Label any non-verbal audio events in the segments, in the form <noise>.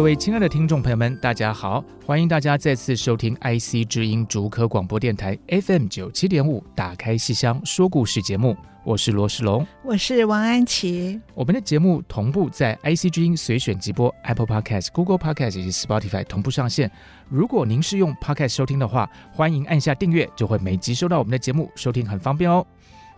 各位亲爱的听众朋友们，大家好！欢迎大家再次收听 IC 之音竹科广播电台 FM 九七点五《打开戏箱说故事》节目。我是罗世龙，我是王安琪。我们的节目同步在 IC 之音随选即播、Apple Podcast、Google Podcast 以及 Spotify 同步上线。如果您是用 Podcast 收听的话，欢迎按下订阅，就会每集收到我们的节目，收听很方便哦。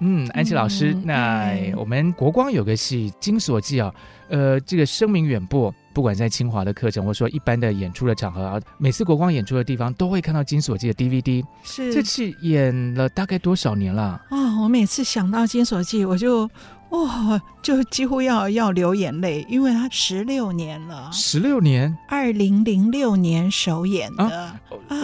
嗯，安琪老师，嗯、那我们国光有个戏《金锁记》啊，呃，这个声名远播。不管在清华的课程，或者说一般的演出的场合啊，每次国光演出的地方都会看到《金锁记》的 DVD。是，这次演了大概多少年了？啊、哦，我每次想到《金锁记》，我就哇、哦，就几乎要要流眼泪，因为他十六年了。十六年，二零零六年首演的啊。啊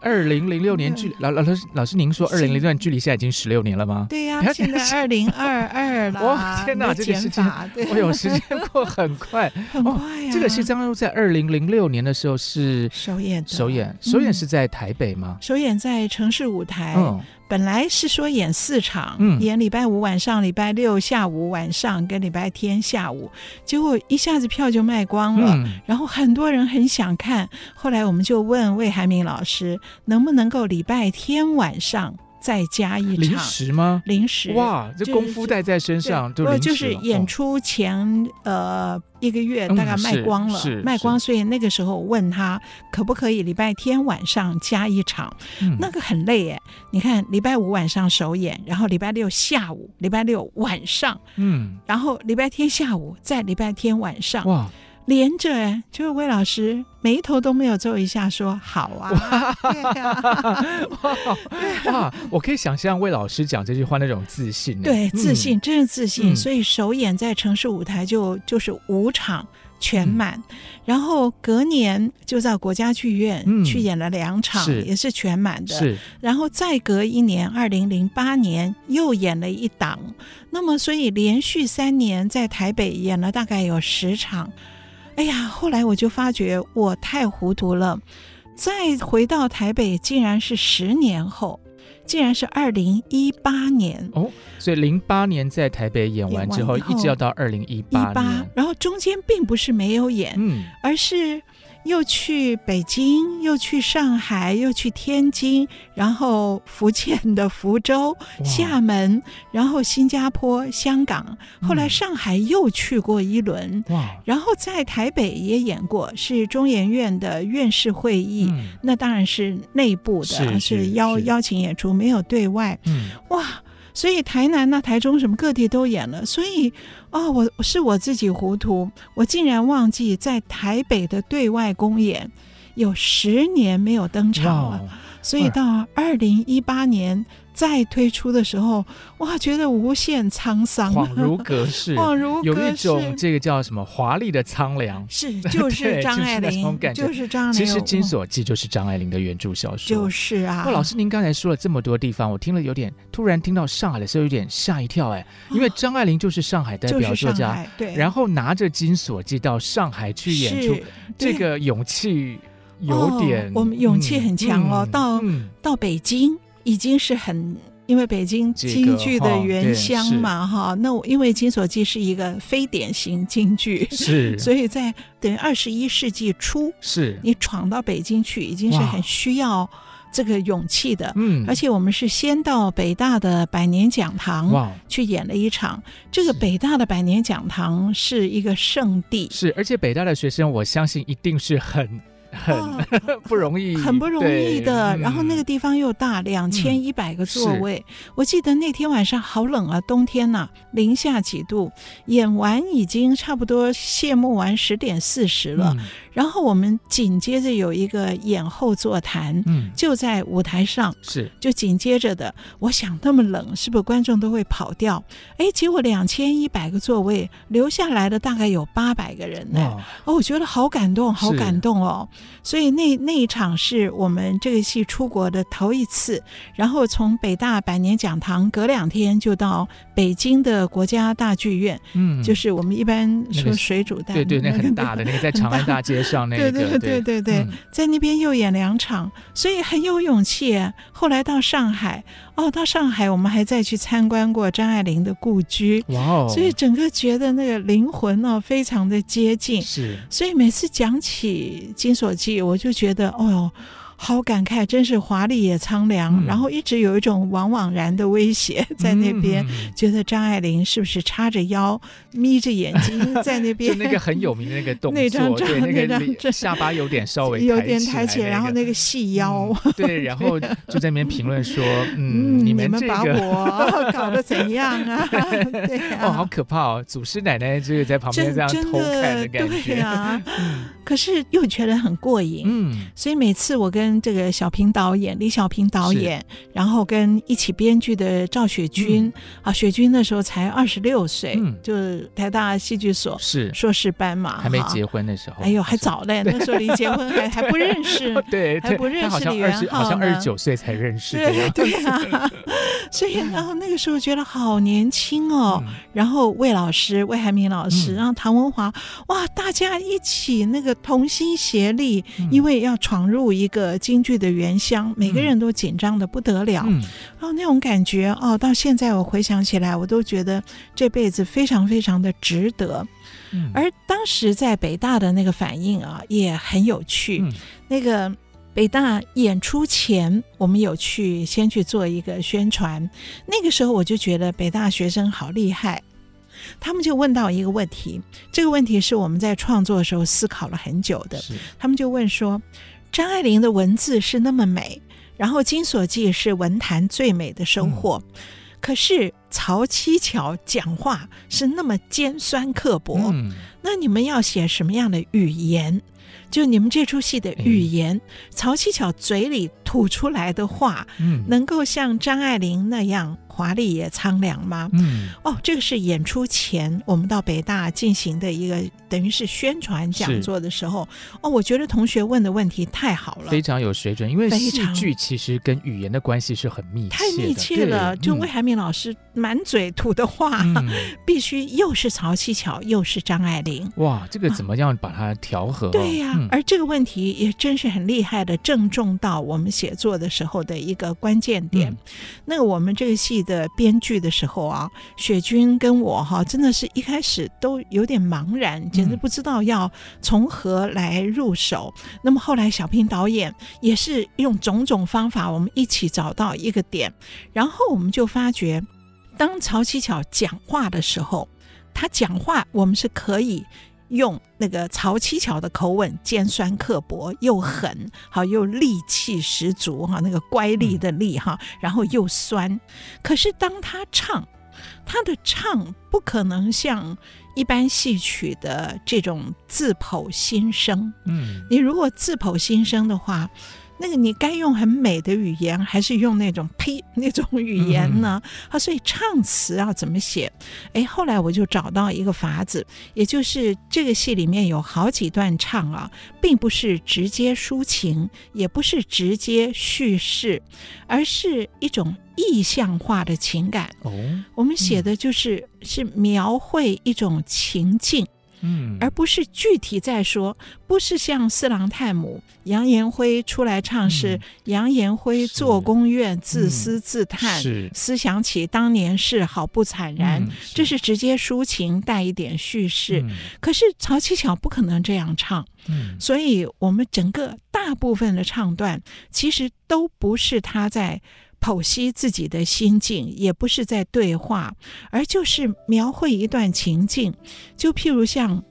二零零六年距老老师老师，您说二零零六年距离现在已经十六年了吗？对呀、啊，现在二零二二了。<laughs> 哇，天哪，这个时间，我有，时间过很快，<laughs> 很快呀、啊哦。这个是张在二零零六年的时候是首演，首演，首演是在台北吗？嗯、首演在城市舞台。嗯本来是说演四场，嗯、演礼拜五晚上、礼拜六下午晚上跟礼拜天下午，结果一下子票就卖光了，嗯，然后很多人很想看。后来我们就问魏海明老师，能不能够礼拜天晚上？再加一场。临时吗？临时。哇，这功夫带在身上，就，是、就是演出前、哦、呃一个月大概卖光了，嗯、卖光，所以那个时候我问他可不可以礼拜天晚上加一场，嗯、那个很累哎，你看礼拜五晚上首演，然后礼拜六下午，礼拜六晚上，嗯，然后礼拜天下午，再礼拜天晚上，哇。连着哎，就是魏老师眉头都没有皱一下，说好 <laughs> 啊，哇，哇，我可以想象魏老师讲这句话那种自信，对，自信，嗯、真是自信。嗯、所以首演在城市舞台就就是五场全满，嗯、然后隔年就在国家剧院去演了两场，嗯、也是全满的。是，然后再隔一年，二零零八年又演了一档，那么所以连续三年在台北演了大概有十场。哎呀，后来我就发觉我太糊涂了，再回到台北，竟然是十年后，竟然是二零一八年哦。所以零八年在台北演完之后，一直要到二零一八年，然后中间并不是没有演，嗯，而是。又去北京，又去上海，又去天津，然后福建的福州、厦门，然后新加坡、香港，后来上海又去过一轮，哇！然后在台北也演过，是中研院的院士会议，嗯、那当然是内部的，是邀邀请演出，没有对外，嗯，哇！所以台南呢、台中什么各地都演了，所以哦，我是我自己糊涂，我竟然忘记在台北的对外公演有十年没有登场了，所以到二零一八年。再推出的时候，哇，觉得无限沧桑，恍如隔世，<laughs> 恍如有一种这个叫什么华丽的苍凉，是就是 <laughs> 张爱玲，就是张爱玲。其实《金锁记》就是张爱玲的原著小说，就是啊。不，老师您刚才说了这么多地方，我听了有点突然听到上海的时候有点吓一跳哎，因为张爱玲就是上海代表作家，就是、对，然后拿着《金锁记》到上海去演出，这个勇气有点，哦、我们勇气很强哦，嗯、到、嗯、到北京。已经是很，因为北京京剧的原乡嘛，哈、这个。那我因为《金锁记》是一个非典型京剧，是，<laughs> 所以在等于二十一世纪初，是你闯到北京去，已经是很需要这个勇气的。嗯，而且我们是先到北大的百年讲堂去演了一场。这个北大的百年讲堂是一个圣地，是，而且北大的学生，我相信一定是很。很、哦、<laughs> 不容易，<laughs> 很不容易的。嗯、然后那个地方又大，两千一百个座位。嗯、我记得那天晚上好冷啊，冬天呐、啊，零下几度。演完已经差不多谢幕完十点四十了。嗯然后我们紧接着有一个演后座谈，嗯，就在舞台上，是就紧接着的。我想那么冷，是不是观众都会跑掉？哎，结果两千一百个座位留下来的大概有八百个人呢。哦，我觉得好感动，好感动哦。所以那那一场是我们这个戏出国的头一次，然后从北大百年讲堂隔两天就到北京的国家大剧院，嗯，就是我们一般说水煮蛋，那个，对对，那很大的那个在长安大街 <laughs> 上。那个、对对对对对，嗯、在那边又演两场，所以很有勇气。后来到上海，哦，到上海我们还再去参观过张爱玲的故居，哇哦！所以整个觉得那个灵魂哦，非常的接近。是，所以每次讲起《金锁记》，我就觉得，哦哟。好感慨，真是华丽也苍凉，嗯、然后一直有一种惘惘然的威胁在那边，嗯、觉得张爱玲是不是叉着腰、眯着眼睛 <laughs> 在那边？就那个很有名的那个动作，那张张对那个下巴有点稍微有点抬起来，然后那个细腰，嗯、对，然后就在那边评论说：“嗯，<laughs> 你们、把我 <laughs> 搞得怎样啊？”对啊，哦，好可怕哦！祖师奶奶就是在旁边这样偷看的感觉。对啊，可是又觉得很过瘾。嗯，所以每次我跟跟这个小平导演李小平导演，然后跟一起编剧的赵雪君、嗯、啊，雪君那时候才二十六岁，嗯、就台大戏剧所是。硕士班嘛，还没结婚的时候，哎呦，还早嘞，那时候离结婚还 <laughs> 还不认识，对，还不认识李元浩，好像二十九岁才认识，对对啊，<laughs> 所以然后那个时候觉得好年轻哦，嗯、然后魏老师魏海明老师，嗯、然后唐文华，哇，大家一起那个同心协力，嗯、因为要闯入一个。京剧的原乡，每个人都紧张的不得了，嗯、然后那种感觉哦，到现在我回想起来，我都觉得这辈子非常非常的值得。嗯、而当时在北大的那个反应啊，也很有趣。嗯、那个北大演出前，我们有去先去做一个宣传，那个时候我就觉得北大学生好厉害，他们就问到一个问题，这个问题是我们在创作的时候思考了很久的，他们就问说。张爱玲的文字是那么美，然后《金锁记》是文坛最美的收获，嗯、可是曹七巧讲话是那么尖酸刻薄，嗯、那你们要写什么样的语言？就你们这出戏的语言，嗯、曹七巧嘴里吐出来的话，嗯、能够像张爱玲那样？华丽也苍凉吗？嗯，哦，这个是演出前我们到北大进行的一个等于是宣传讲座的时候。哦，我觉得同学问的问题太好了，非常有水准。因为戏剧其实跟语言的关系是很密切的，太密切了。就魏海敏老师满嘴吐的话，嗯、<laughs> 必须又是曹七巧，又是张爱玲。哇，这个怎么样把它调和、哦？对呀、啊，嗯、而这个问题也真是很厉害的，正中到我们写作的时候的一个关键点。嗯、那我们这个戏。的编剧的时候啊，雪君跟我哈，真的是一开始都有点茫然，简直不知道要从何来入手。嗯、那么后来小平导演也是用种种方法，我们一起找到一个点，然后我们就发觉，当曹七巧讲话的时候，他讲话我们是可以。用那个曹七巧的口吻，尖酸刻薄又狠，好又戾气十足哈，那个乖戾的戾哈，然后又酸。可是当他唱，他的唱不可能像一般戏曲的这种自剖心声。嗯，你如果自剖心声的话。那个你该用很美的语言，还是用那种 <laughs> 呸那种语言呢？啊、嗯，所以唱词要怎么写？哎，后来我就找到一个法子，也就是这个戏里面有好几段唱啊，并不是直接抒情，也不是直接叙事，而是一种意象化的情感。哦，我们写的就是、嗯、是描绘一种情境。嗯，而不是具体在说，不是像四郎探母杨延辉出来唱，是杨延辉做宫院自私自叹，是。思想起当年事好不惨然，嗯、这是直接抒情带一点叙事。嗯、可是曹七巧不可能这样唱，嗯、所以我们整个大部分的唱段其实都不是他在。剖析自己的心境，也不是在对话，而就是描绘一段情境。就譬如像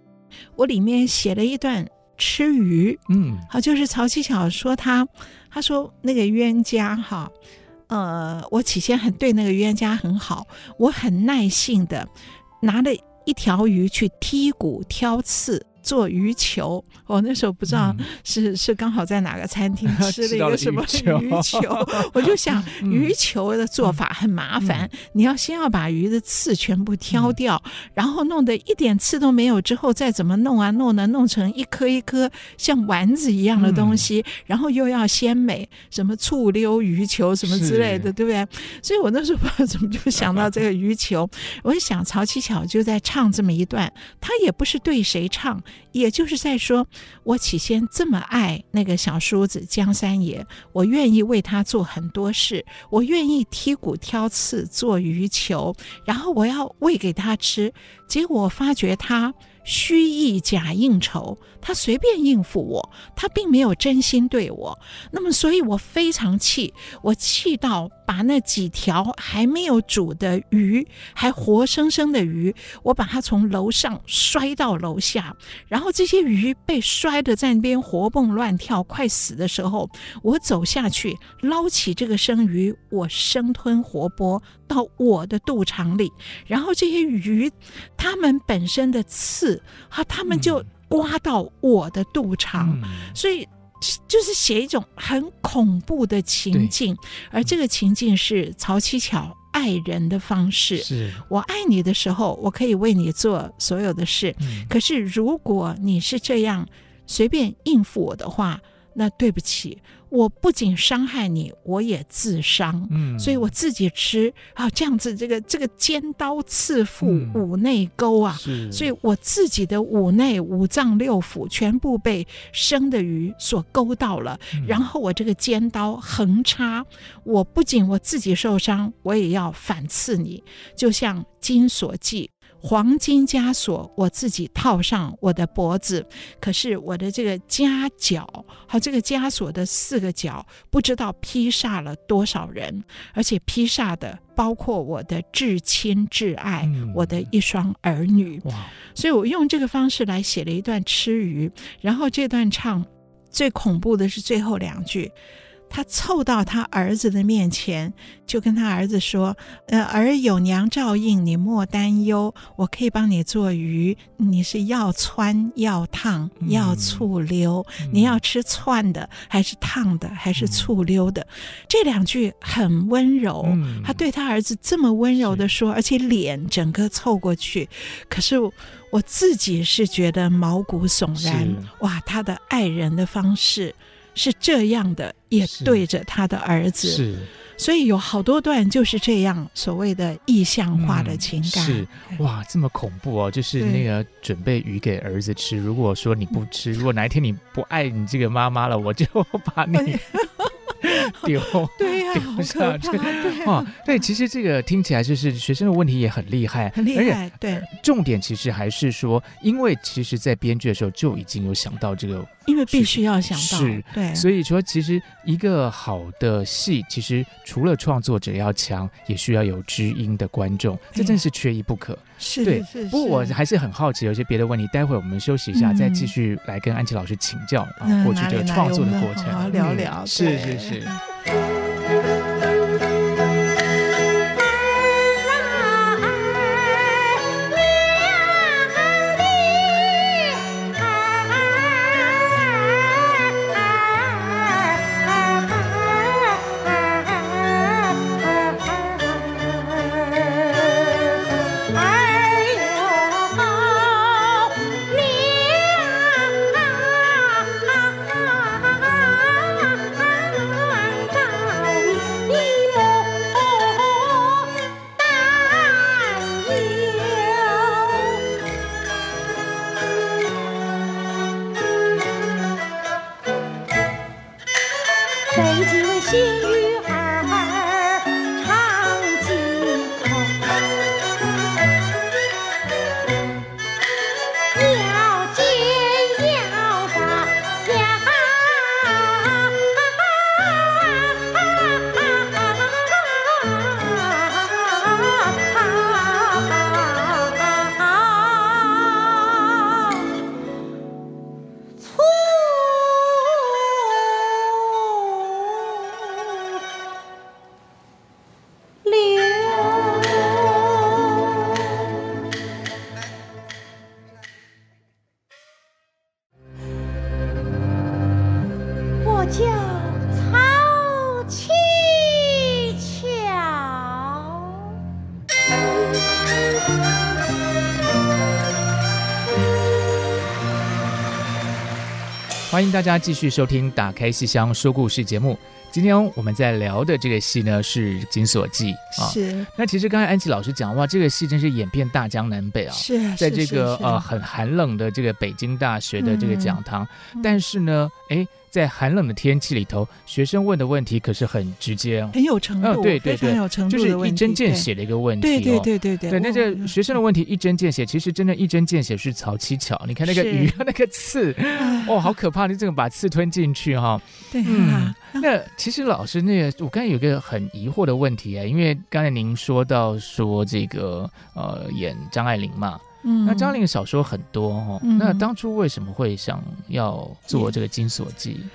我里面写了一段吃鱼。嗯，好，就是曹七巧说他，他说那个冤家哈，呃，我起先很对那个冤家很好，我很耐性的拿了一条鱼去剔骨挑刺。做鱼球，我那时候不知道是、嗯、是刚好在哪个餐厅 <laughs> 吃了一个什么鱼球，<laughs> 我就想鱼球的做法很麻烦，嗯、你要先要把鱼的刺全部挑掉，嗯、然后弄得一点刺都没有，之后再怎么弄啊弄呢，弄成一颗一颗像丸子一样的东西，嗯、然后又要鲜美，什么醋溜鱼球什么之类的，对不对？所以我那时候不知道怎么就想到这个鱼球，我就想曹七巧就在唱这么一段，他也不是对谁唱。也就是在说，我起先这么爱那个小叔子江三爷，我愿意为他做很多事，我愿意剔骨挑刺做鱼球，然后我要喂给他吃，结果我发觉他。虚意假应酬，他随便应付我，他并没有真心对我。那么，所以我非常气，我气到把那几条还没有煮的鱼，还活生生的鱼，我把它从楼上摔到楼下，然后这些鱼被摔得在那边活蹦乱跳，快死的时候，我走下去捞起这个生鱼，我生吞活剥到我的肚肠里，然后这些鱼，它们本身的刺。好，他们就刮到我的肚肠，嗯、所以就是写一种很恐怖的情境，而这个情境是曹七巧爱人的方式。是。我爱你的时候，我可以为你做所有的事，嗯、可是如果你是这样随便应付我的话，那对不起。我不仅伤害你，我也自伤。嗯，所以我自己吃啊，这样子，这个这个尖刀刺腹，五内沟啊，是，所以我自己的五内五脏六腑全部被生的鱼所勾到了。嗯、然后我这个尖刀横插，我不仅我自己受伤，我也要反刺你，就像金锁记。黄金枷锁，我自己套上我的脖子，可是我的这个枷角，好，这个枷锁的四个角，不知道劈杀了多少人，而且劈杀的包括我的至亲至爱，嗯、我的一双儿女。哇！所以我用这个方式来写了一段吃鱼，然后这段唱最恐怖的是最后两句。他凑到他儿子的面前，就跟他儿子说：“呃，儿有娘照应，你莫担忧，我可以帮你做鱼。你是要穿要烫要醋溜，嗯、你要吃汆的还是烫的还是醋溜的？”嗯、这两句很温柔，嗯、他对他儿子这么温柔的说，而且脸整个凑过去。可是我自己是觉得毛骨悚然，哇，他的爱人的方式。是这样的，也对着他的儿子，是，所以有好多段就是这样所谓的意象化的情感。嗯、是哇，这么恐怖哦！就是那个准备鱼给儿子吃，如果说你不吃，如果哪一天你不爱你这个妈妈了，我就 <laughs> 把你。<laughs> 丢 <laughs> 对呀，丢下去哇！对，其实这个听起来就是学生的问题也很厉害，很厉害。对，重点其实还是说，因为其实，在编剧的时候就已经有想到这个，因为必须要想到，是，对，所以说其实一个好的戏，其实除了创作者要强，也需要有知音的观众，这真是缺一不可。是，对。不过我还是很好奇，有些别的问题，待会我们休息一下，再继续来跟安琪老师请教啊，过去这个创作的过程，好好聊聊。是是是。欢迎大家继续收听《打开戏箱说故事》节目。今天我们在聊的这个戏呢是《金锁记》啊。是。那其实刚才安琪老师讲，哇，这个戏真是演遍大江南北啊。是。在这个呃很寒冷的这个北京大学的这个讲堂，嗯、但是呢，哎。在寒冷的天气里头，学生问的问题可是很直接，很有程度，哦、对对对，有程度就是一针见血的一个问题、哦。对对对对对，对，那这学生的问题一针见血，其实真的，一针见血是曹七巧。你看那个鱼，<laughs> 那个刺，哦，好可怕！你怎么把刺吞进去哈、哦。对、啊，嗯，那其实老师，那个我刚才有个很疑惑的问题啊，因为刚才您说到说这个呃演张爱玲嘛。嗯，那张爱玲的小说很多哦，嗯，那当初为什么会想要做这个《金锁记》？嗯，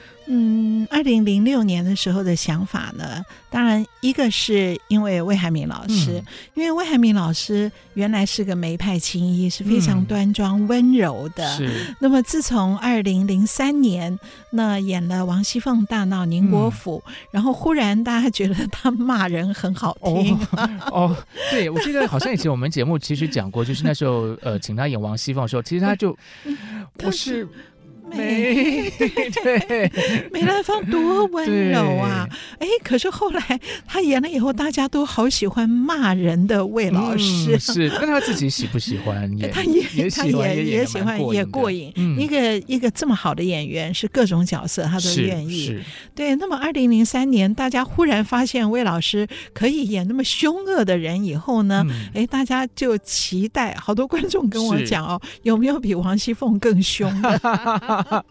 二零零六年的时候的想法呢，当然一个是因为魏海敏老师，嗯、因为魏海敏老师原来是个梅派青衣，是非常端庄温柔的。是、嗯。那么自从二零零三年那演了王熙凤大闹宁国府，嗯，然后忽然大家觉得他骂人很好听。哦，哦对，我记得好像以前我们节目其实讲过，就是那时候呃请他演王熙凤的时候，其实他就 <laughs> 不是。美，<laughs> 对，梅兰芳多温柔啊！哎，可是后来他演了以后，大家都好喜欢骂人的魏老师。嗯、是，那他自己喜不喜欢？<laughs> 也他也，也他也也喜欢，也过瘾。嗯、一个一个这么好的演员，是各种角色他都愿意。对，那么二零零三年，大家忽然发现魏老师可以演那么凶恶的人以后呢，哎、嗯，大家就期待。好多观众跟我讲哦，有没有比王熙凤更凶的？<laughs> 哦，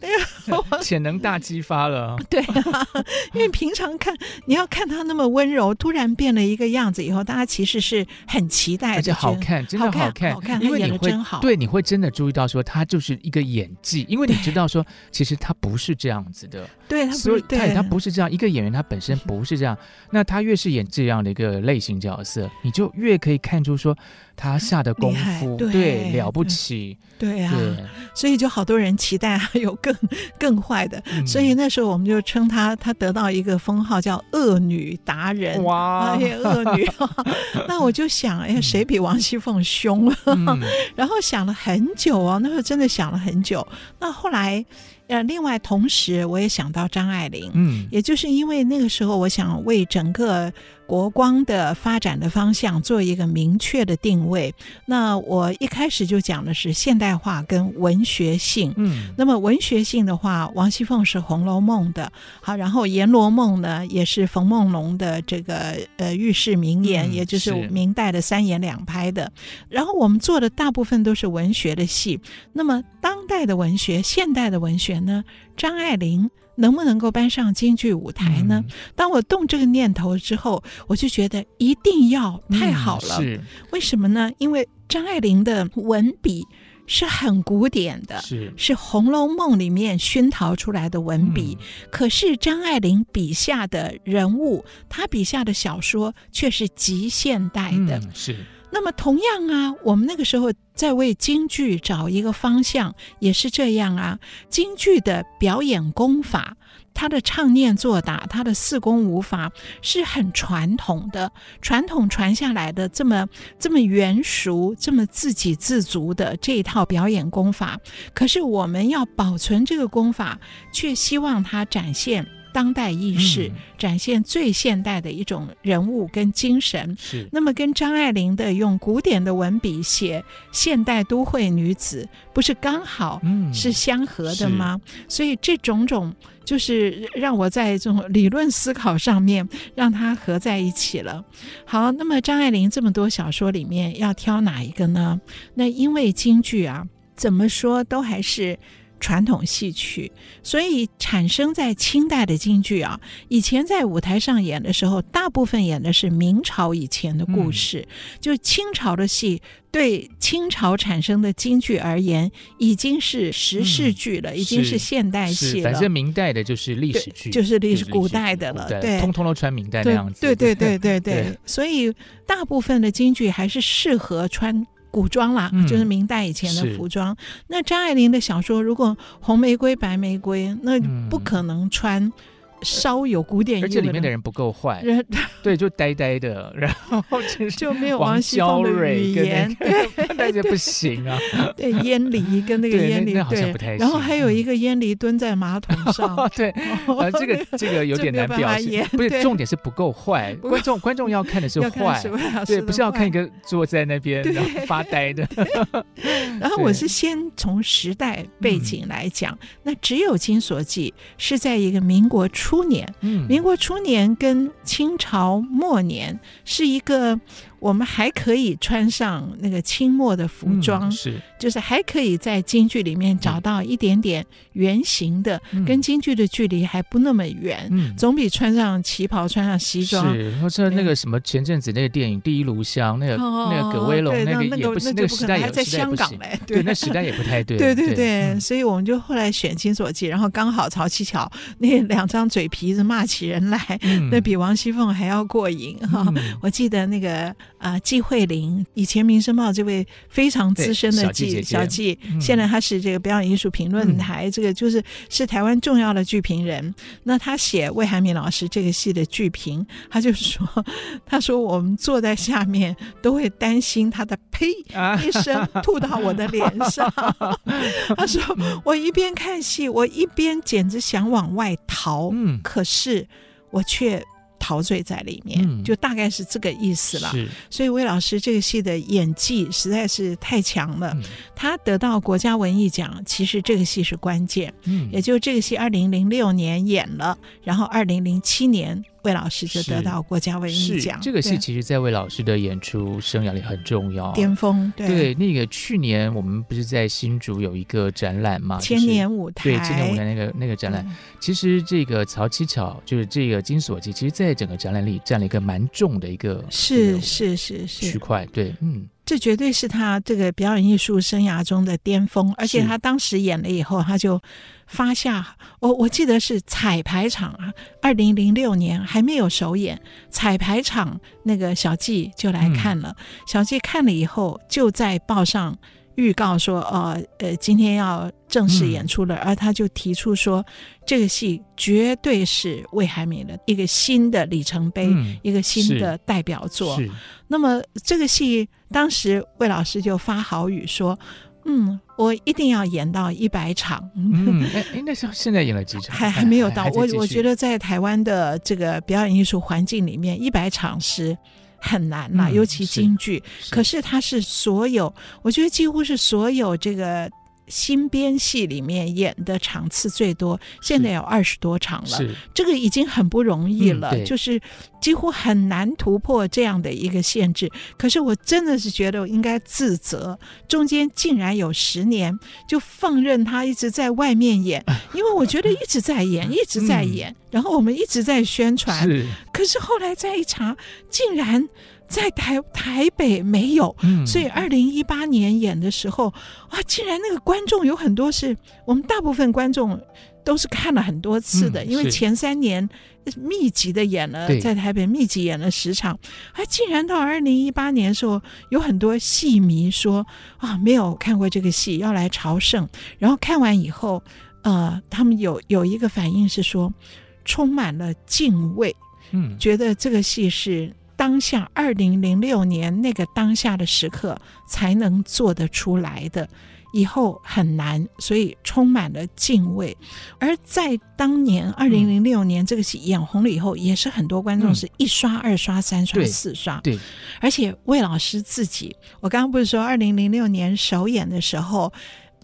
对呀，<laughs> 潜能大激发了。<laughs> 对啊，因为平常看你要看他那么温柔，突然变了一个样子以后，大家其实是很期待的，而且好看，真的好看，好看，他演的真好。对，你会真的注意到说他就是一个演技，因为你知道说其实他不是这样子的。对，他不是，对，他不是这样一个演员，他本身不是这样。那他越是演这样的一个类型角色，你就越可以看出说。他下的功夫对，对了不起，对呀、啊，所以就好多人期待还有更更坏的、嗯，所以那时候我们就称她，她得到一个封号叫恶女达人哇，恶女。<laughs> 那我就想，哎，谁比王熙凤凶？嗯、<laughs> 然后想了很久哦，那时候真的想了很久。那后来。呃，另外同时我也想到张爱玲，嗯，也就是因为那个时候，我想为整个国光的发展的方向做一个明确的定位。那我一开始就讲的是现代化跟文学性，嗯，那么文学性的话，王熙凤是《红楼梦》的，好，然后《阎罗梦》呢也是冯梦龙的这个呃喻世名言，嗯，也就是明代的三言两拍的。然后我们做的大部分都是文学的戏，那么当代的文学、现代的文学。呢？张爱玲能不能够搬上京剧舞台呢？嗯、当我动这个念头之后，我就觉得一定要，太好了。嗯、是为什么呢？因为张爱玲的文笔是很古典的，是是《红楼梦》里面熏陶出来的文笔。嗯、可是张爱玲笔下的人物，她笔下的小说却是极现代的。嗯、是。那么同样啊，我们那个时候在为京剧找一个方向，也是这样啊。京剧的表演功法，它的唱念做打，它的四功五法是很传统的，传统传下来的这么这么圆熟、这么自给自足的这一套表演功法。可是我们要保存这个功法，却希望它展现。当代意识、嗯、展现最现代的一种人物跟精神，是那么跟张爱玲的用古典的文笔写现代都会女子，不是刚好是相合的吗？嗯、所以这种种就是让我在这种理论思考上面让它合在一起了。好，那么张爱玲这么多小说里面要挑哪一个呢？那因为京剧啊，怎么说都还是。传统戏曲，所以产生在清代的京剧啊，以前在舞台上演的时候，大部分演的是明朝以前的故事，嗯、就清朝的戏，对清朝产生的京剧而言，已经是时事剧了，嗯、已经是现代戏了。反正明代的就是历史剧，就是历史古代的了，对，通通都穿明代那样子。对对对对对，对，<laughs> 对，所以大部分的京剧还是适合穿。古装啦，就是明代以前的服装。嗯、那张爱玲的小说，如果红玫瑰、白玫瑰，那不可能穿稍有古典，而且里面的人不够坏，<laughs> 对，就呆呆的，然后就没有王熙凤的语言，那就不行啊。<laughs> 对，烟离跟那个烟离，对，然后还有一个烟离蹲在马桶上，<laughs> 对，啊，这个这个有点难表现，不是重点是不够坏，观众观众要看的是坏，对，不是要看一个坐在那边然后发呆的。然后我是先从时代背景来讲，那只有《金锁记》是在一个民国初年，民国初年跟清朝末年是一个。我们还可以穿上那个清末的服装，嗯、是，就是还可以在京剧里面找到一点点原型的，嗯、跟京剧的距离还不那么远，嗯、总比穿上旗袍、穿上西装。是，或者那个什么前阵子那个电影《第一炉香》，那个、哦、那个葛威龙，那个也不是那个时代也还在香港嘞，对，那时代也不太对。<laughs> 对对对，所以我们就后来选《金锁记》，然后刚好曹七巧那两张嘴皮子骂起人来，嗯、那比王熙凤还要过瘾哈。嗯、我记得那个。啊，季慧玲以前《民生报》这位非常资深的季小记，现在他是这个表演艺术评论台，这个就是是台湾重要的剧评人。那他写魏海敏老师这个戏的剧评，他就说：“他说我们坐在下面都会担心他的呸一声吐到我的脸上。<laughs> ”他说：“我一边看戏，我一边简直想往外逃，可是我却。”陶醉在里面，嗯、就大概是这个意思了。是所以魏老师这个戏的演技实在是太强了。嗯、他得到国家文艺奖，其实这个戏是关键。嗯，也就这个戏，二零零六年演了，然后二零零七年。魏老师就得到国家文艺奖。这个戏其实，在魏老师的演出生涯里很重要，巅峰。对，对，那个去年我们不是在新竹有一个展览嘛？千年舞台。对，千年舞台那个那个展览，嗯、其实这个曹七巧就是这个金锁记，其实在整个展览里占了一个蛮重的一个是是是是区块。对，嗯。这绝对是他这个表演艺术生涯中的巅峰，而且他当时演了以后，他就发下我我记得是彩排场啊，二零零六年还没有首演，彩排场那个小季就来看了，嗯、小季看了以后就在报上。预告说，呃呃，今天要正式演出了，嗯、而他就提出说，这个戏绝对是魏海敏的一个新的里程碑，嗯、一个新的代表作。那么这个戏当时魏老师就发豪语说，嗯，我一定要演到一百场。嗯，哎，那时候现在演了几场？还还没有到。我我觉得在台湾的这个表演艺术环境里面，一百场是。很难啦，尤其京剧。是可是它是所有，我觉得几乎是所有这个新编戏里面演的场次最多，现在有二十多场了。这个已经很不容易了，嗯、就是几乎很难突破这样的一个限制。可是我真的是觉得我应该自责，中间竟然有十年就放任他一直在外面演，因为我觉得一直在演，一直在演。嗯然后我们一直在宣传，是可是后来再一查，竟然在台台北没有，嗯、所以二零一八年演的时候，啊，竟然那个观众有很多是我们大部分观众都是看了很多次的，嗯、因为前三年密集的演了，在台北密集演了十场，还竟然到二零一八年的时候，有很多戏迷说啊，没有看过这个戏，要来朝圣，然后看完以后，呃，他们有有一个反应是说。充满了敬畏，嗯，觉得这个戏是当下二零零六年那个当下的时刻才能做得出来的，以后很难，所以充满了敬畏。而在当年二零零六年这个戏演红了以后，也是很多观众是一刷、二刷、三刷、四刷，对，而且魏老师自己，我刚刚不是说二零零六年首演的时候，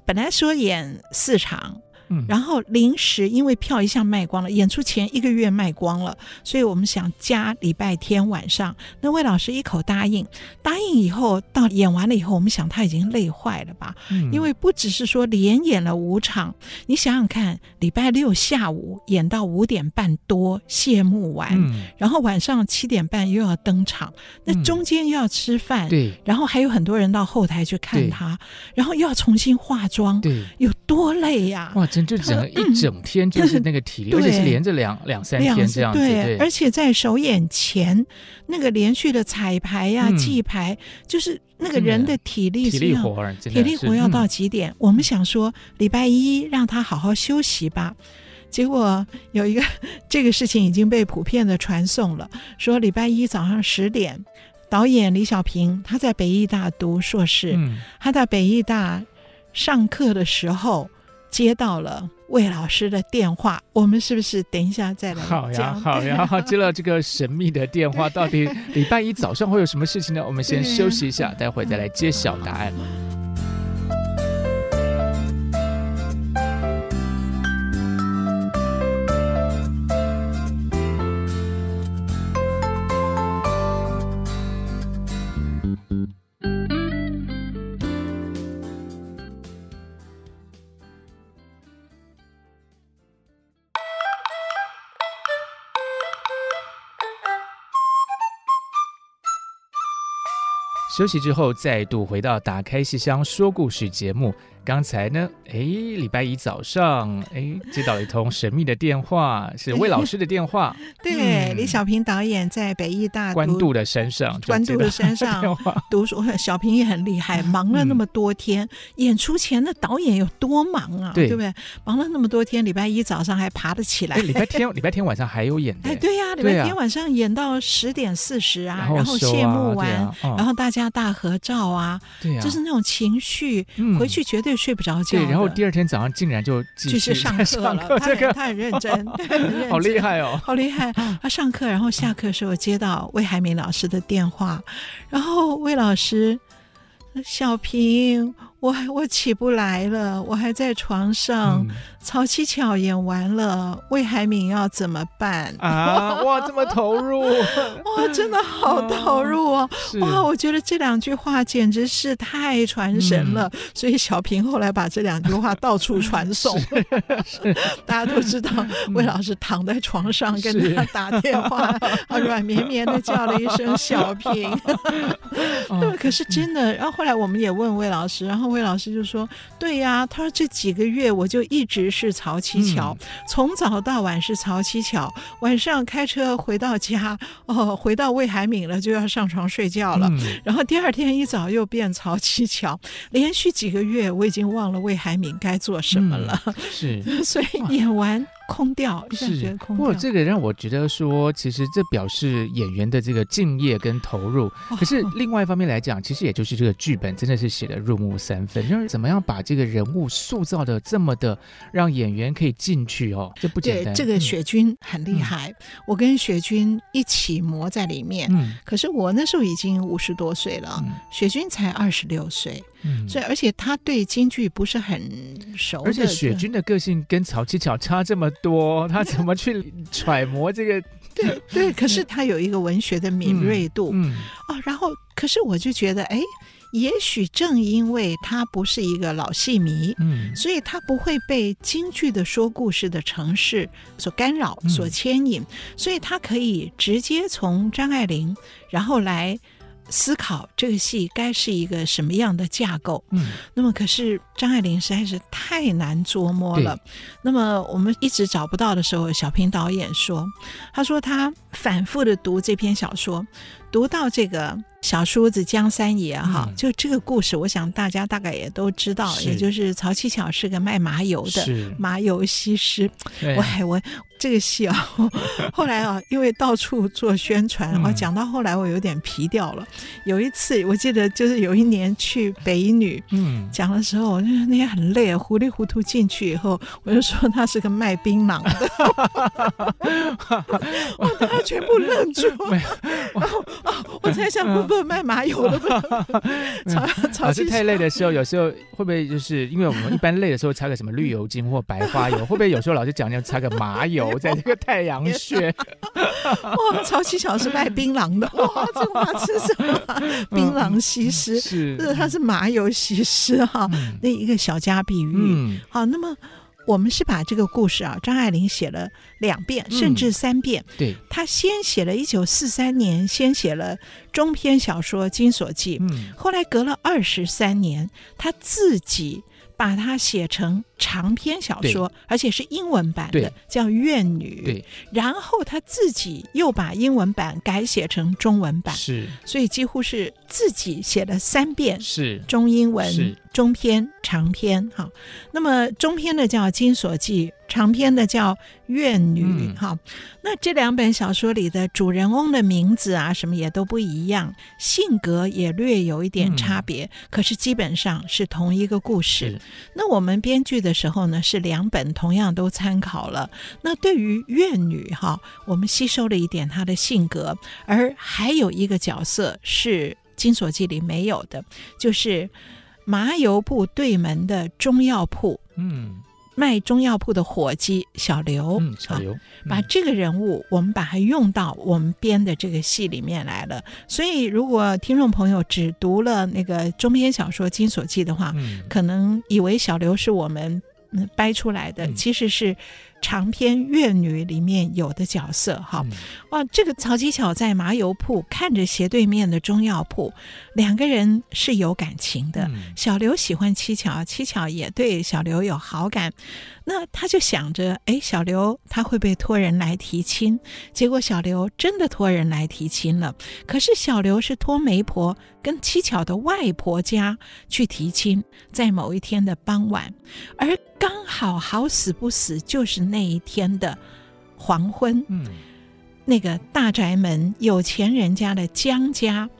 本来说演四场。然后临时因为票一下卖光了，演出前一个月卖光了，所以我们想加礼拜天晚上。那魏老师一口答应，答应以后到演完了以后，我们想他已经累坏了吧？嗯、因为不只是说连演了五场，你想想看，礼拜六下午演到五点半多谢幕完，嗯、然后晚上七点半又要登场，那中间又要吃饭，对、嗯，然后还有很多人到后台去看他，然后又要重新化妆，对，有多累呀、啊？就整个 <clears throat> 一整天就是那个体力，嗯、而且是连着两两三天这样子。对，对，而且在首演前那个连续的彩排呀、啊、记、嗯、牌，就是那个人的体力，体力活，体力活要到几点？嗯、我们想说礼拜一让他好好休息吧。结果有一个 <laughs> 这个事情已经被普遍的传送了，说礼拜一早上十点，导演李小平他在北艺大读硕士，嗯，他在北艺大上课的时候接到了魏老师的电话，我们是不是等一下再来？好呀，<laughs> 好呀，接了这个神秘的电话，到底礼拜一早上会有什么事情呢？我们先休息一下，待会再来揭晓答案。休息之后，再度回到《打开戏箱说故事》节目。刚才呢，哎，礼拜一早上，哎，接到了一通神秘的电话，<laughs> 是魏老师的电话。<laughs> 对，嗯、李小平导演在北艺大关渡的山上，<laughs> 关渡的山上读书。小平也很厉害，忙了那么多天，嗯、演出前的导演有多忙啊？对，对不对？忙了那么多天，礼拜一早上还爬得起来。礼拜天，礼拜天晚上还有演的。哎，对呀、啊，礼拜天晚上演到十点四十啊，然后谢幕完，然后大家大合照啊，对啊，就是那种情绪，嗯、回去绝对。睡不着觉，对，然后第二天早上竟然就继续上课了。这个他很认真，<laughs> 好厉害哦，好厉害。他上课，然后下课的时候接到魏海明老师的电话，然后魏老师，小平。我我起不来了，我还在床上。嗯、曹七巧演完了，魏海敏要怎么办啊？<laughs> 哇，这么投入，哇，真的好投入哦！啊、哇，我觉得这两句话简直是太传神了。嗯、所以小平后来把这两句话到处传送，<laughs> 大家都知道魏老师躺在床上跟他打电话，<laughs> 啊，软绵绵的叫了一声小平。对，可是真的。然后后来我们也问魏老师，然后。魏老师就说：“对呀，他说这几个月我就一直是曹七巧，嗯、从早到晚是曹七巧，晚上开车回到家，哦，回到魏海敏了就要上床睡觉了，嗯、然后第二天一早又变曹七巧，连续几个月我已经忘了魏海敏该做什么了，嗯、是，<laughs> 所以演完。”空掉，是。不过这个让我觉得说，其实这表示演员的这个敬业跟投入。哦、可是另外一方面来讲，其实也就是这个剧本真的是写的入木三分，就是怎么样把这个人物塑造的这么的让演员可以进去哦，这不简单。这个雪君很厉害，嗯、我跟雪君一起磨在里面。嗯。可是我那时候已经五十多岁了，嗯、雪君才二十六岁。嗯，所以而且他对京剧不是很熟，而且雪君的个性跟曹七巧差这么多，他怎么去揣摩这个？<laughs> 对对，可是他有一个文学的敏锐度，嗯，嗯哦，然后可是我就觉得，哎，也许正因为他不是一个老戏迷，嗯，所以他不会被京剧的说故事的城市所干扰、所牵引，嗯、所以他可以直接从张爱玲，然后来。思考这个戏该是一个什么样的架构？嗯，那么可是张爱玲实在是太难琢磨了。那么我们一直找不到的时候，小平导演说：“他说他反复的读这篇小说，读到这个。”小叔子江三爷哈，嗯、就这个故事，我想大家大概也都知道，也就是曹七巧是个卖麻油的麻油西施。我还我这个戏啊，<laughs> 后来啊，因为到处做宣传，我、嗯、讲到后来我有点皮掉了。有一次我记得就是有一年去北一女，嗯，讲的时候，我就那天很累，糊里糊涂进去以后，我就说他是个卖槟榔的，<laughs> <laughs> 我大家全部愣住，然后啊，我才想。不 <laughs> 卖麻油的吧？<laughs> 老师太累的时候，有时候会不会就是因为我们一般累的时候擦个什么绿油精或白花油？会不会有时候老师讲要擦个麻油在这个太阳穴？<laughs> 哇，曹七巧是卖槟榔的哇！这哪是什么槟榔西施？是，是他是麻油西施哈。那一个小家碧玉。嗯，好，那么。我们是把这个故事啊，张爱玲写了两遍，甚至三遍。嗯、对，她先写了一九四三年，先写了中篇小说《金锁记》，嗯，后来隔了二十三年，她自己把它写成长篇小说，而且是英文版的，叫《怨女》。对，然后他自己又把英文版改写成中文版，是，所以几乎是自己写了三遍，是中英文。中篇、长篇。哈，那么中篇的叫《金锁记》，长篇的叫《怨女》。哈、嗯，那这两本小说里的主人翁的名字啊，什么也都不一样，性格也略有一点差别，嗯、可是基本上是同一个故事。那我们编剧的的时候呢，是两本同样都参考了。那对于怨女哈，我们吸收了一点她的性格，而还有一个角色是。《金锁记》里没有的，就是麻油铺对门的中药铺，嗯，卖中药铺的伙计小刘，嗯，小刘，啊嗯、把这个人物我们把它用到我们编的这个戏里面来了。所以，如果听众朋友只读了那个中篇小说《金锁记》的话，嗯、可能以为小刘是我们掰出来的，嗯、其实是。长篇怨女里面有的角色哈，哇，这个曹七巧在麻油铺看着斜对面的中药铺，两个人是有感情的。小刘喜欢七巧，七巧也对小刘有好感。那他就想着，哎，小刘他会不会托人来提亲？结果小刘真的托人来提亲了。可是小刘是托媒婆跟七巧的外婆家去提亲，在某一天的傍晚，而刚好好死不死就是那一天的黄昏。嗯，那个大宅门有钱人家的江家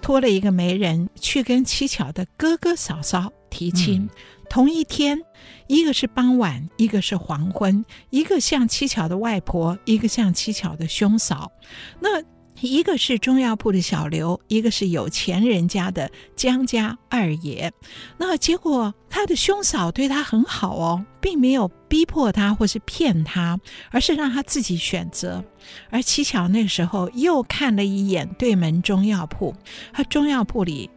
托了一个媒人去跟七巧的哥哥嫂嫂提亲。嗯同一天，一个是傍晚，一个是黄昏，一个像七巧的外婆，一个像七巧的兄嫂。那一个是中药铺的小刘，一个是有钱人家的江家二爷。那结果他的兄嫂对他很好哦，并没有逼迫他或是骗他，而是让他自己选择。而七巧那个时候又看了一眼对门中药铺，他中药铺里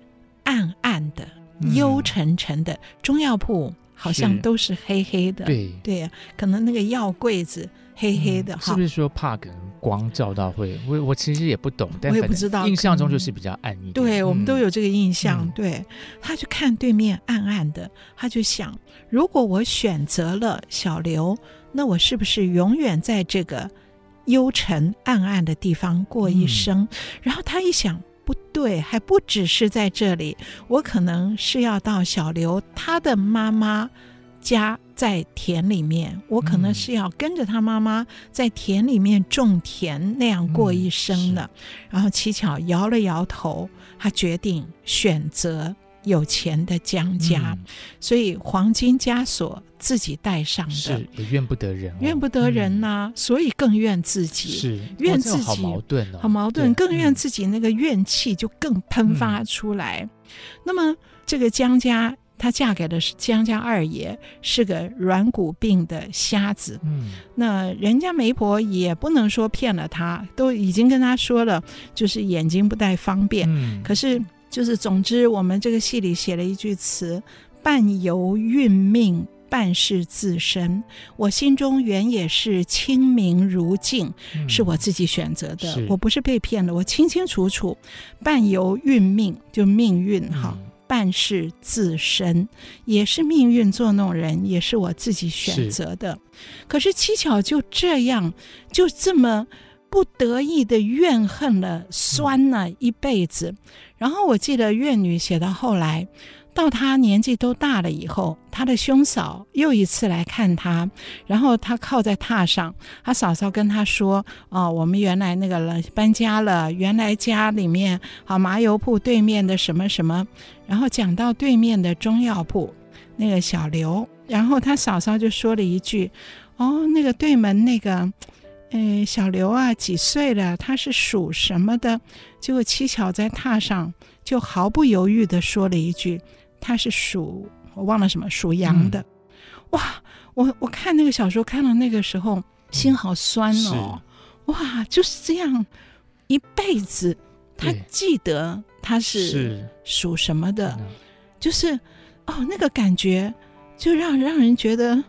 暗暗的。幽沉沉的中药铺好像都是黑黑的，对对呀，可能那个药柜子黑黑的哈，是不是说怕可能光照到会？我我其实也不懂，但我也不知道，印象中就是比较暗一点。对，我们都有这个印象。对，他就看对面暗暗的，他就想，如果我选择了小刘，那我是不是永远在这个幽沉暗暗的地方过一生？然后他一想。不对，还不只是在这里，我可能是要到小刘他的妈妈家，在田里面，我可能是要跟着他妈妈在田里面种田那样过一生的。嗯、然后七巧摇了摇头，他决定选择。有钱的江家，嗯、所以黄金枷锁自己带上的，是也怨不得人、哦，怨不得人呐、啊，嗯、所以更怨自己，是怨自己，好矛盾哦，好矛盾，更怨自己那个怨气就更喷发出来。嗯、那么这个江家，她嫁给的是江家二爷，是个软骨病的瞎子。嗯，那人家媒婆也不能说骗了她，都已经跟她说了，就是眼睛不太方便。嗯，可是。就是，总之，我们这个戏里写了一句词：“半由运命，半是自身。我心中原也是清明如镜，嗯、是我自己选择的，我不是被骗了。我清清楚楚，半由运命，就命运哈，嗯、半是自身，也是命运作弄人，也是我自己选择的。是可是七巧就这样，就这么。”不得意的怨恨了，酸了一辈子。嗯、然后我记得怨女写到后来，到他年纪都大了以后，他的兄嫂又一次来看他，然后他靠在榻上，他嫂嫂跟他说：“哦，我们原来那个了搬家了，原来家里面好麻油铺对面的什么什么。”然后讲到对面的中药铺那个小刘，然后他嫂嫂就说了一句：“哦，那个对门那个。”哎，小刘啊，几岁了？他是属什么的？结果七巧在榻上就毫不犹豫地说了一句：“他是属……我忘了什么，属羊的。嗯”哇！我我看那个小说看到那个时候，心好酸哦。哇，就是这样，一辈子他记得他是属什么的，是就是哦，那个感觉就让让人觉得。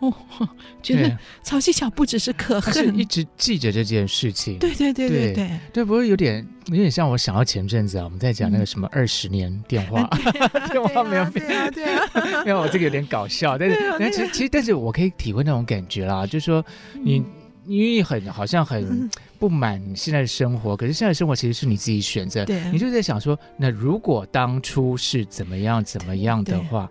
哦，<laughs> 觉得曹七巧不只是可恨，一直记着这件事情。对对对对对，对，不是有点有点像我想到前阵子啊，我们在讲那个什么二十年电话，<laughs> 电话没有变，对啊，<laughs> 没有我这个有点搞笑，但是但其实其实但是我可以体会那种感觉啦，就是说你因为很好像很不满现在的生活，嗯、可是现在的生活其实是你自己选择。对，你就在想说，那如果当初是怎么样怎么样的话，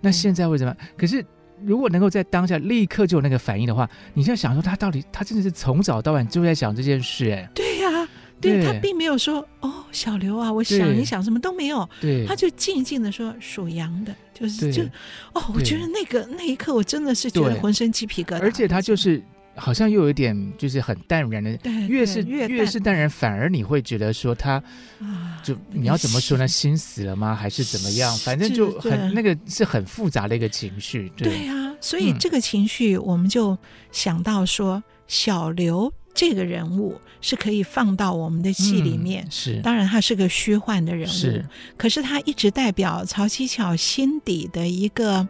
那现在会怎么样？可是如果能够在当下立刻就有那个反应的话，你就想说他到底他真的是从早到晚就在想这件事，哎，对呀、啊，对，他并没有说哦，小刘啊，我想你想什么都没有，对，他就静静的说属羊的，就是就哦，我觉得那个那一刻我真的是觉得浑身鸡皮疙瘩，而且他就是。好像又有一点，就是很淡然的，越是越，越是淡然，反而你会觉得说他，就你要怎么说呢？心死了吗？还是怎么样？反正就很那个是很复杂的一个情绪，对，对呀。所以这个情绪，我们就想到说，嗯、小刘这个人物是可以放到我们的戏里面，嗯、是。当然他是个虚幻的人物，是。可是他一直代表曹七巧心底的一个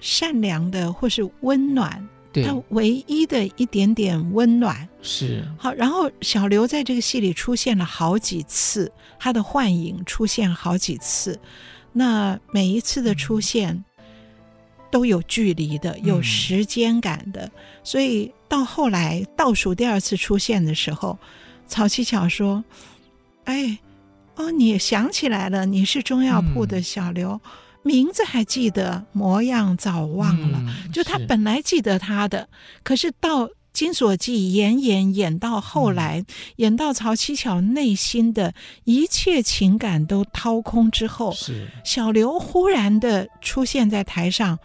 善良的，或是温暖。他唯一的一点点温暖。是。好，然后小刘在这个戏里出现了好几次，他的幻影出现好几次，那每一次的出现都有距离的，有时间感的，嗯、所以到后来倒数第二次出现的时候，曹七巧说：“哎，哦，你想起来了，你是中药铺的小刘。嗯”名字还记得，模样早忘了。嗯、就他本来记得他的，可是到《金锁记》演演演到后来，嗯、演到曹七巧内心的一切情感都掏空之后，是小刘忽然的出现在台上。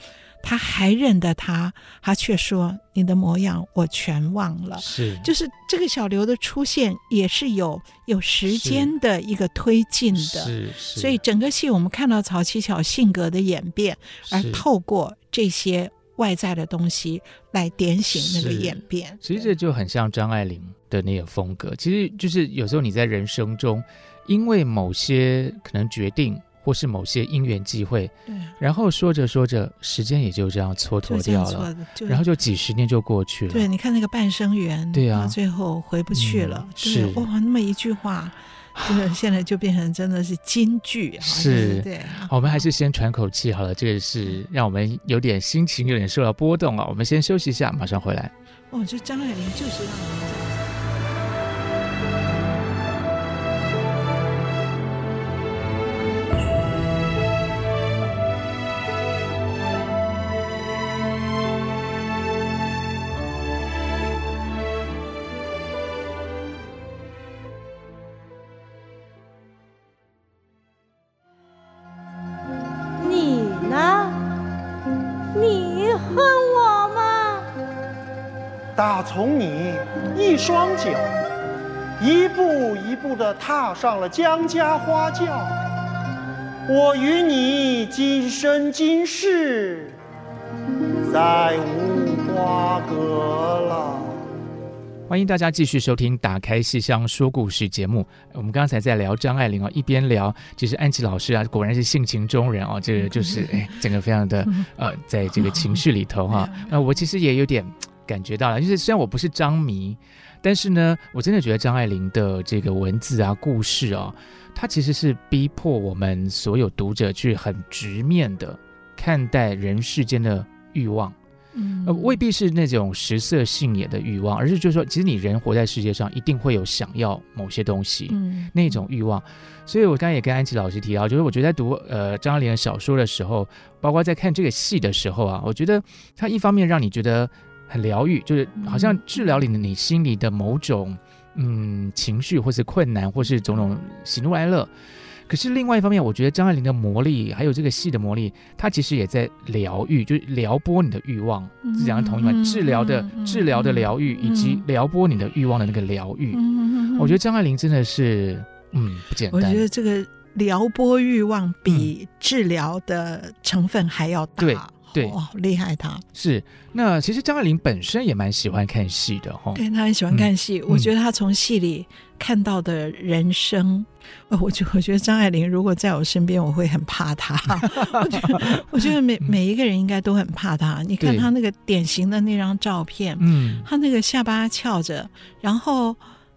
他还认得他，他却说：“你的模样我全忘了。”是，就是这个小刘的出现也是有有时间的一个推进的，是是。所以整个戏我们看到曹七巧性格的演变，而透过这些外在的东西来点醒那个演变。其实这就很像张爱玲的那个风格。其实就是有时候你在人生中，因为某些可能决定。或是某些因缘际会，对，然后说着说着，时间也就这样蹉跎掉了，然后就几十年就过去了。对，你看那个半生缘，对啊，最后回不去了。嗯、是哇，那么一句话，真的现在就变成真的是金句啊！是，对。好，我们还是先喘口气好了。这个是让我们有点心情有点受到波动啊。我们先休息一下，马上回来。哦，这张爱玲就是让我们。从你一双脚，一步一步地踏上了江家花轿，我与你今生今世再无瓜葛了。欢迎大家继续收听《打开戏箱说故事》节目。我们刚才在聊张爱玲哦，一边聊，其实安琪老师啊，果然是性情中人哦，这个就是哎，整个非常的呃，在这个情绪里头哈。<laughs> 那我其实也有点。感觉到了，就是虽然我不是张迷，但是呢，我真的觉得张爱玲的这个文字啊、故事啊，它其实是逼迫我们所有读者去很直面的看待人世间的欲望，嗯，呃，未必是那种食色性也的欲望，而是就是说，其实你人活在世界上，一定会有想要某些东西，嗯，那种欲望。所以我刚才也跟安琪老师提到，就是我觉得在读呃张爱玲的小说的时候，包括在看这个戏的时候啊，我觉得它一方面让你觉得。很疗愈，就是好像治疗你的你心里的某种嗯情绪，或是困难，或是种种喜怒哀乐。可是另外一方面，我觉得张爱玲的魔力，还有这个戏的魔力，它其实也在疗愈，就是撩拨你的欲望，这两个同义嘛，治疗的治疗的疗愈，以及撩拨你的欲望的那个疗愈。我觉得张爱玲真的是嗯不简单。我觉得这个撩拨欲望比治疗的成分还要大。对。对，哇，厉害他！他是那其实张爱玲本身也蛮喜欢看戏的哈，对，她很喜欢看戏。嗯、我觉得她从戏里看到的人生，<laughs> 嗯、我就我觉得张爱玲如果在我身边，我会很怕她。<laughs> 我觉得我觉得每每一个人应该都很怕她。你看她那个典型的那张照片，嗯，她那个下巴翘着，然后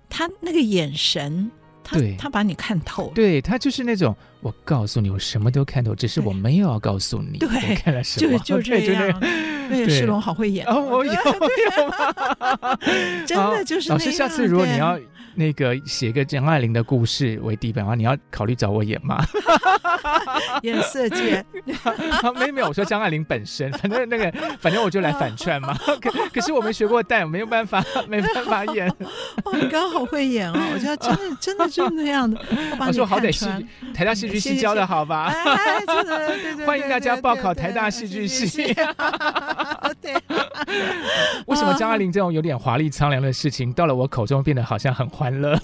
她那个眼神，他对他把你看透，对他就是那种我告诉你，我什么都看透，只是我没有要告诉你。对，我看了什么？就就这样。对，世龙好会演。哦，我有，我有吗？<laughs> 真的就是。老师，下次如果你要。那个写个张爱玲的故事为底本的话，你要考虑找我演吗？<laughs> 演色戒？<laughs> 没有没有，我说张爱玲本身，反正那个，反正我就来反串嘛。<laughs> 可可是我没学过旦，没有办法，没办法演。哦，你刚刚好会演哦，我觉得真的真的就是那样的。我说好歹戏台大戏剧系教的好吧？哎，真的，对对。欢迎大家报考台大戏剧系。对。为什么张爱玲这种有点华丽苍凉的事情，到了我口中变得好像很？欢乐，<laughs>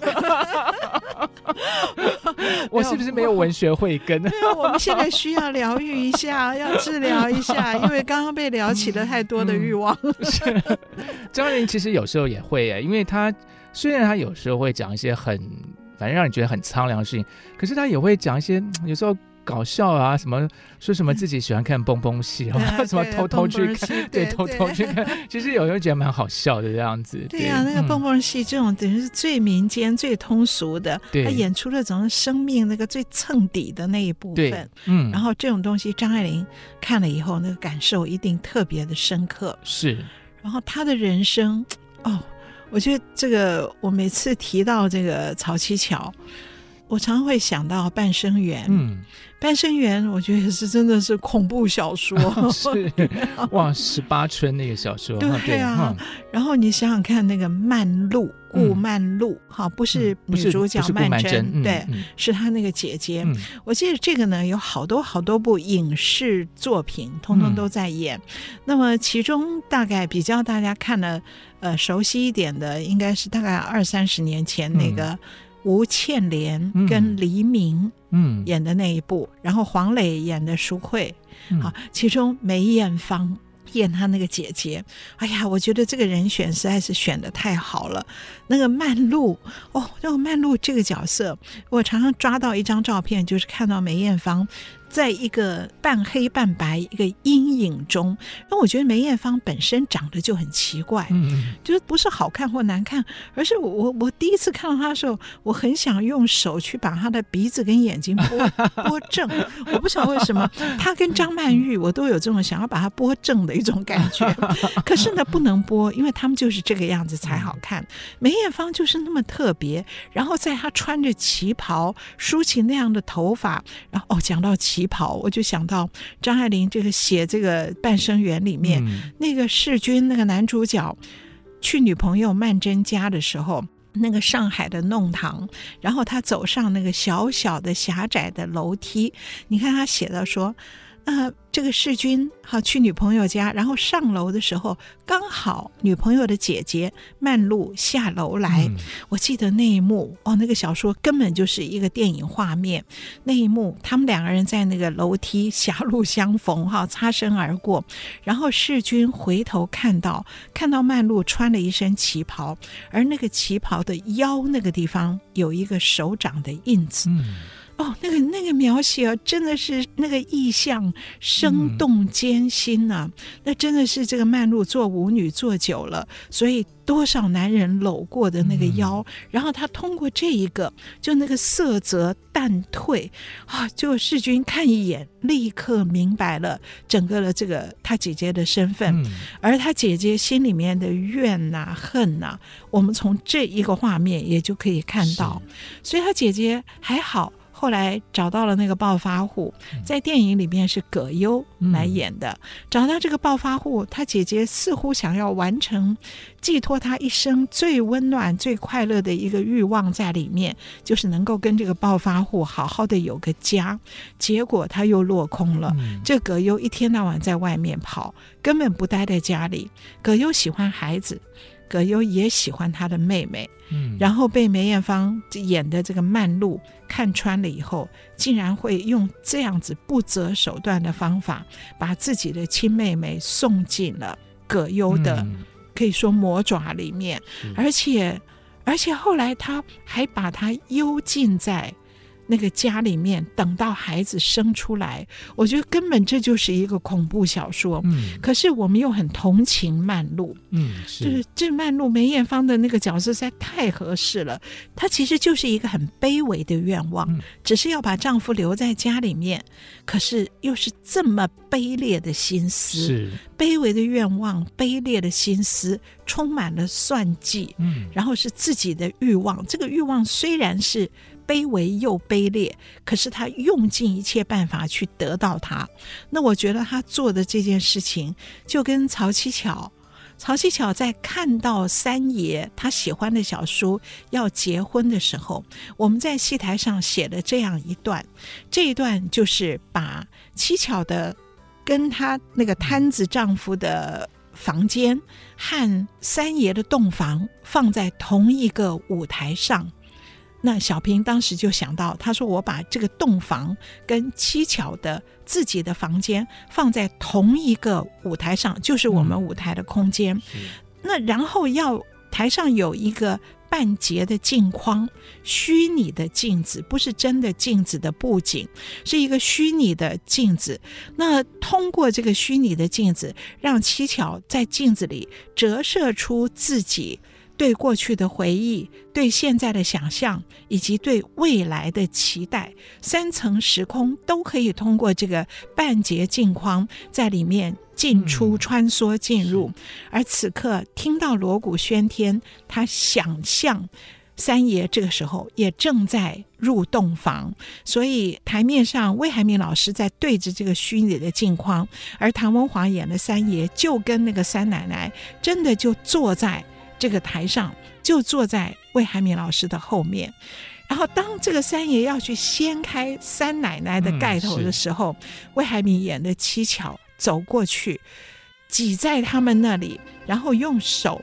我是不是没有文学慧根？没有，我们现在需要疗愈一下，<laughs> 要治疗一下，因为刚刚被聊起了太多的欲望。是张爱玲其实有时候也会哎，因为他虽然他有时候会讲一些很，反正让你觉得很苍凉的事情，可是他也会讲一些有时候。搞笑啊，什么说什么自己喜欢看蹦蹦戏，<laughs> 什么偷偷去看，对，偷偷去看，其实有时候觉得蛮好笑的这样子。对呀，那个蹦蹦戏这种等于是最民间、最通俗的，他演出了整个生命那个最蹭底的那一部分。嗯，然后这种东西，张爱玲看了以后，那个感受一定特别的深刻。是，然后他的人生，哦，我觉得这个我每次提到这个曹七桥，我常常会想到《半生缘》。嗯。半生缘，我觉得也是真的是恐怖小说，<laughs> 是哇，十八春那个小说，对啊。然后你想想看，那个曼璐，顾曼璐，哈，不是女主角曼楨，对，是她那个姐姐。我记得这个呢，有好多好多部影视作品，通通都在演。那么其中大概比较大家看了，呃，熟悉一点的，应该是大概二三十年前那个。吴倩莲跟黎明演的那一部，然后黄磊演的淑慧，好、嗯，其中梅艳芳演她那个姐姐，哎呀，我觉得这个人选实在是选的太好了。那个曼璐，哦，那个曼璐这个角色，我常常抓到一张照片，就是看到梅艳芳。在一个半黑半白一个阴影中，那我觉得梅艳芳本身长得就很奇怪，嗯，就是不是好看或难看，而是我我我第一次看到她的时候，我很想用手去把她的鼻子跟眼睛拨拨正，<laughs> 我不晓得为什么，她跟张曼玉我都有这种想要把她拨正的一种感觉，<laughs> 可是呢不能拨，因为他们就是这个样子才好看。梅艳芳就是那么特别，然后在她穿着旗袍，梳起那样的头发，然后哦讲到旗。旗袍，我就想到张爱玲这个写这个《半生缘》里面，嗯、那个世钧那个男主角去女朋友曼桢家的时候，那个上海的弄堂，然后他走上那个小小的狭窄的楼梯，你看他写的说。呃，这个世钧好去女朋友家，然后上楼的时候，刚好女朋友的姐姐曼露下楼来。嗯、我记得那一幕，哦，那个小说根本就是一个电影画面。那一幕，他们两个人在那个楼梯狭路相逢，哈，擦身而过。然后世军回头看到，看到曼露穿了一身旗袍，而那个旗袍的腰那个地方有一个手掌的印子。嗯哦，那个那个描写啊，真的是那个意象生动艰辛呐、啊。嗯、那真的是这个曼璐做舞女做久了，所以多少男人搂过的那个腰，嗯、然后他通过这一个，就那个色泽淡退啊，就世君看一眼，立刻明白了整个的这个他姐姐的身份，嗯、而他姐姐心里面的怨呐、啊、恨呐、啊，我们从这一个画面也就可以看到。所以他姐姐还好。后来找到了那个暴发户，在电影里面是葛优来演的。嗯、找到这个暴发户，他姐姐似乎想要完成寄托他一生最温暖、最快乐的一个欲望在里面，就是能够跟这个暴发户好好的有个家。结果他又落空了。嗯、这葛优一天到晚在外面跑，根本不待在家里。葛优喜欢孩子。葛优也喜欢他的妹妹，嗯，然后被梅艳芳演的这个曼璐看穿了以后，竟然会用这样子不择手段的方法，把自己的亲妹妹送进了葛优的、嗯、可以说魔爪里面，而且而且后来他还把她幽禁在那个家里面，等到孩子生出来，我觉得根本这就是一个恐怖小说。嗯，可是我们又很同情曼露，嗯，是就是这曼露梅艳芳的那个角色实在太合适了。她其实就是一个很卑微的愿望，嗯，只是要把丈夫留在家里面，可是又是这么卑劣的心思，是卑微的愿望，卑劣的心思，充满了算计，嗯，然后是自己的欲望。这个欲望虽然是。卑微又卑劣，可是他用尽一切办法去得到他。那我觉得他做的这件事情，就跟曹七巧，曹七巧在看到三爷他喜欢的小叔要结婚的时候，我们在戏台上写了这样一段。这一段就是把七巧的跟她那个摊子丈夫的房间和三爷的洞房放在同一个舞台上。那小平当时就想到，他说：“我把这个洞房跟七巧的自己的房间放在同一个舞台上，就是我们舞台的空间。嗯、那然后要台上有一个半截的镜框，虚拟的镜子，不是真的镜子的布景，是一个虚拟的镜子。那通过这个虚拟的镜子，让七巧在镜子里折射出自己。”对过去的回忆，对现在的想象，以及对未来的期待，三层时空都可以通过这个半截镜框在里面进出穿梭进入。嗯、而此刻听到锣鼓喧天，他想象三爷这个时候也正在入洞房，所以台面上魏海敏老师在对着这个虚拟的镜框，而唐文华演的三爷就跟那个三奶奶真的就坐在。这个台上就坐在魏海敏老师的后面，然后当这个三爷要去掀开三奶奶的盖头的时候，嗯、魏海敏演的七巧走过去，挤在他们那里，然后用手。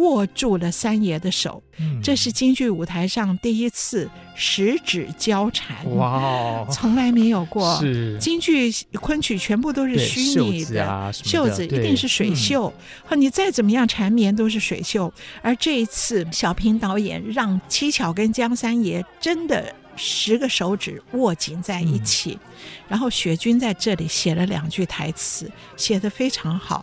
握住了三爷的手，嗯、这是京剧舞台上第一次十指交缠。哇，从来没有过。是京剧昆曲全部都是虚拟的，袖子，袖子一定是水袖。嗯、你再怎么样缠绵都是水袖。而这一次，小平导演让七巧跟江三爷真的十个手指握紧在一起，嗯、然后雪君在这里写了两句台词，写得非常好。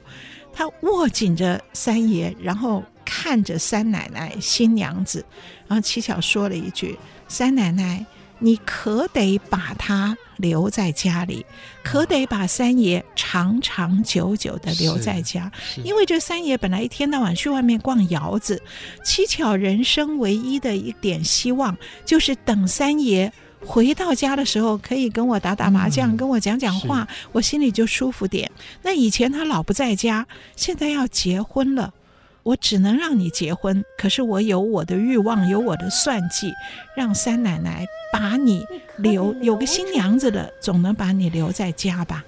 他握紧着三爷，然后。看着三奶奶新娘子，然后七巧说了一句：“三奶奶，你可得把她留在家里，可得把三爷长长久久的留在家，因为这三爷本来一天到晚去外面逛窑子，七巧人生唯一的一点希望就是等三爷回到家的时候，可以跟我打打麻将，嗯、跟我讲讲话，我心里就舒服点。那以前他老不在家，现在要结婚了。”我只能让你结婚，可是我有我的欲望，有我的算计，让三奶奶把你留，有个新娘子的，总能把你留在家吧？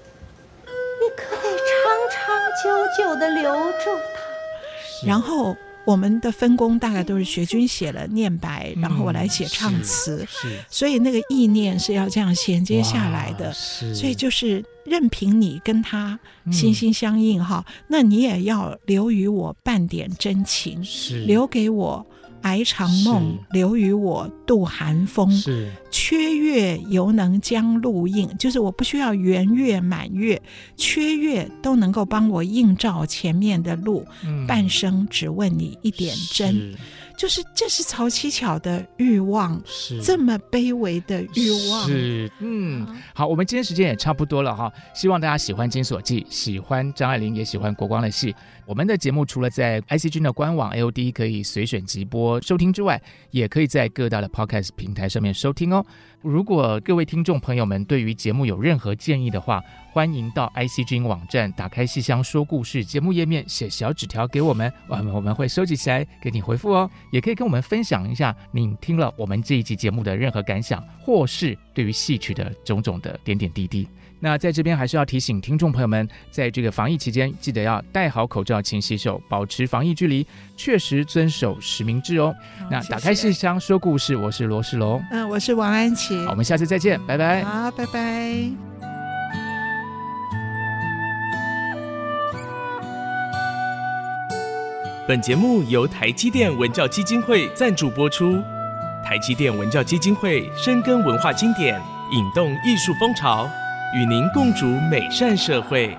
你可得长长久久的留住她。然后。我们的分工大概都是学军写了念白，然后我来写唱词，所以那个意念是要这样衔接下来的，所以就是任凭你跟他心心相印哈，嗯、那你也要留于我半点真情，留给我。挨长梦，留于我度寒风。是缺月犹能将路映，就是我不需要圆月满月，缺月都能够帮我映照前面的路。嗯、半生只问你一点真。就是这是曹七巧的欲望，是这么卑微的欲望。是，嗯，好，我们今天时间也差不多了哈，希望大家喜欢《金锁记》，喜欢张爱玲，也喜欢国光的戏。我们的节目除了在 IC 君的官网 AOD 可以随选即播收听之外，也可以在各大的 Podcast 平台上面收听哦。如果各位听众朋友们对于节目有任何建议的话，欢迎到 ICG 网站打开戏箱说故事节目页面写小纸条给我们，我 <laughs> 们我们会收集起来给你回复哦。也可以跟我们分享一下你听了我们这一集节目的任何感想，或是对于戏曲的种种的点点滴滴。那在这边还是要提醒听众朋友们，在这个防疫期间，记得要戴好口罩、勤洗手、保持防疫距离，确实遵守实名制哦。好那打开信箱说故事，我是罗世龙，嗯，我是王安琪，好，我们下次再见，拜拜。好，拜拜。本节目由台积电文教基金会赞助播出。台积电文教基金会深耕文化经典，引动艺术风潮，与您共筑美善社会。